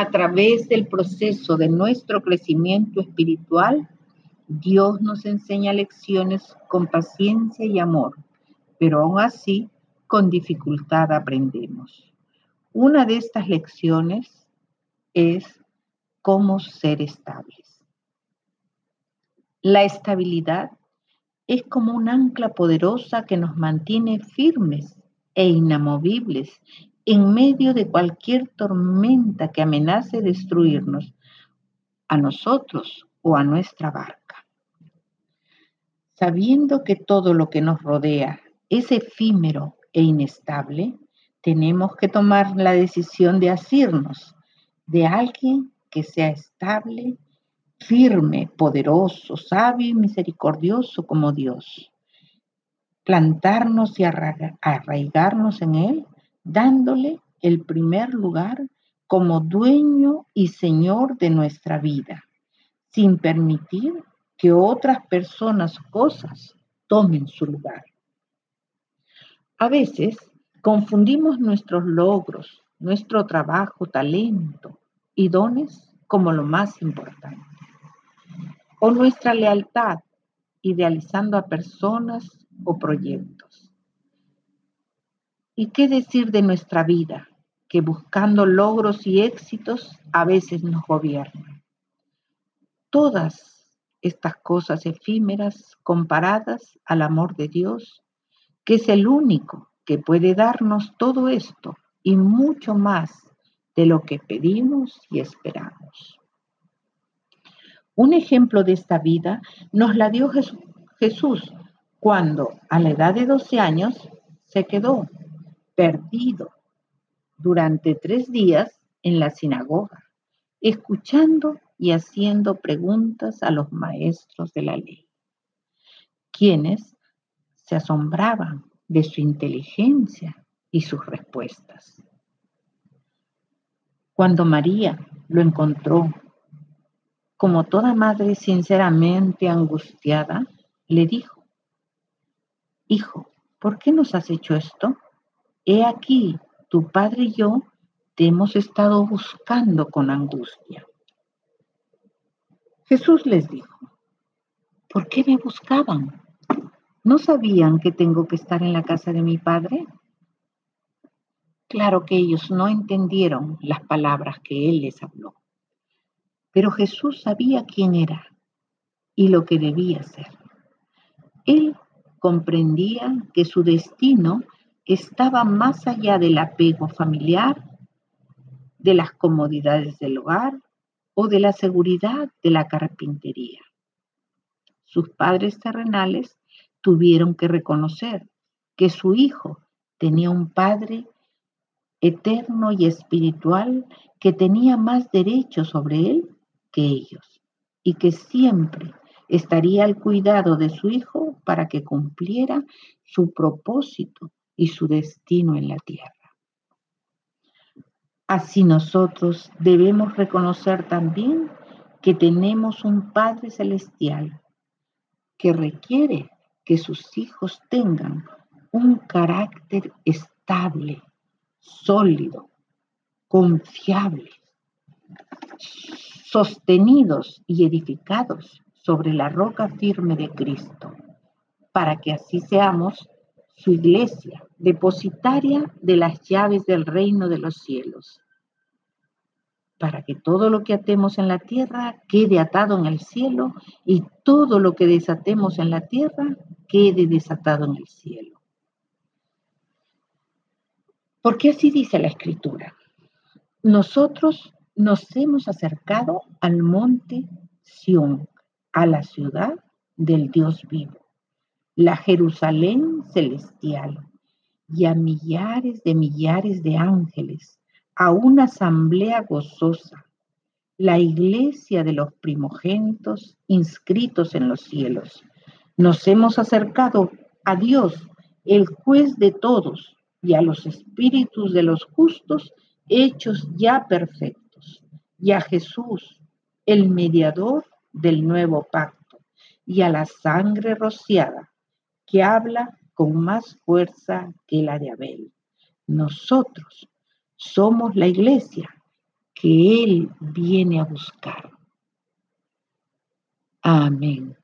a través del proceso de nuestro crecimiento espiritual, Dios nos enseña lecciones con paciencia y amor, pero aún así con dificultad aprendemos. Una de estas lecciones es cómo ser estables. La estabilidad es como un ancla poderosa que nos mantiene firmes e inamovibles en medio de cualquier tormenta que amenace destruirnos a nosotros o a nuestra barca. Sabiendo que todo lo que nos rodea es efímero e inestable, tenemos que tomar la decisión de asirnos de alguien que sea estable, firme, poderoso, sabio y misericordioso como Dios. Plantarnos y arraigarnos en Él dándole el primer lugar como dueño y señor de nuestra vida, sin permitir que otras personas o cosas tomen su lugar. A veces confundimos nuestros logros, nuestro trabajo, talento y dones como lo más importante. O nuestra lealtad, idealizando a personas o proyectos. ¿Y qué decir de nuestra vida, que buscando logros y éxitos a veces nos gobiernan? Todas estas cosas efímeras comparadas al amor de Dios, que es el único que puede darnos todo esto y mucho más de lo que pedimos y esperamos. Un ejemplo de esta vida nos la dio Jesús cuando a la edad de 12 años se quedó perdido durante tres días en la sinagoga, escuchando y haciendo preguntas a los maestros de la ley, quienes se asombraban de su inteligencia y sus respuestas. Cuando María lo encontró, como toda madre sinceramente angustiada, le dijo, Hijo, ¿por qué nos has hecho esto? He aquí, tu padre y yo te hemos estado buscando con angustia. Jesús les dijo, ¿por qué me buscaban? ¿No sabían que tengo que estar en la casa de mi padre? Claro que ellos no entendieron las palabras que él les habló, pero Jesús sabía quién era y lo que debía hacer. Él comprendía que su destino estaba más allá del apego familiar, de las comodidades del hogar o de la seguridad de la carpintería. Sus padres terrenales tuvieron que reconocer que su hijo tenía un padre eterno y espiritual que tenía más derechos sobre él que ellos y que siempre estaría al cuidado de su hijo para que cumpliera su propósito y su destino en la tierra. Así nosotros debemos reconocer también que tenemos un Padre Celestial que requiere que sus hijos tengan un carácter estable, sólido, confiable, sostenidos y edificados sobre la roca firme de Cristo, para que así seamos su iglesia, depositaria de las llaves del reino de los cielos, para que todo lo que atemos en la tierra quede atado en el cielo y todo lo que desatemos en la tierra quede desatado en el cielo. Porque así dice la escritura. Nosotros nos hemos acercado al monte Sión, a la ciudad del Dios vivo la Jerusalén celestial y a millares de millares de ángeles, a una asamblea gozosa, la iglesia de los primogénitos inscritos en los cielos. Nos hemos acercado a Dios, el juez de todos, y a los espíritus de los justos hechos ya perfectos, y a Jesús, el mediador del nuevo pacto, y a la sangre rociada que habla con más fuerza que la de Abel. Nosotros somos la iglesia que Él viene a buscar. Amén.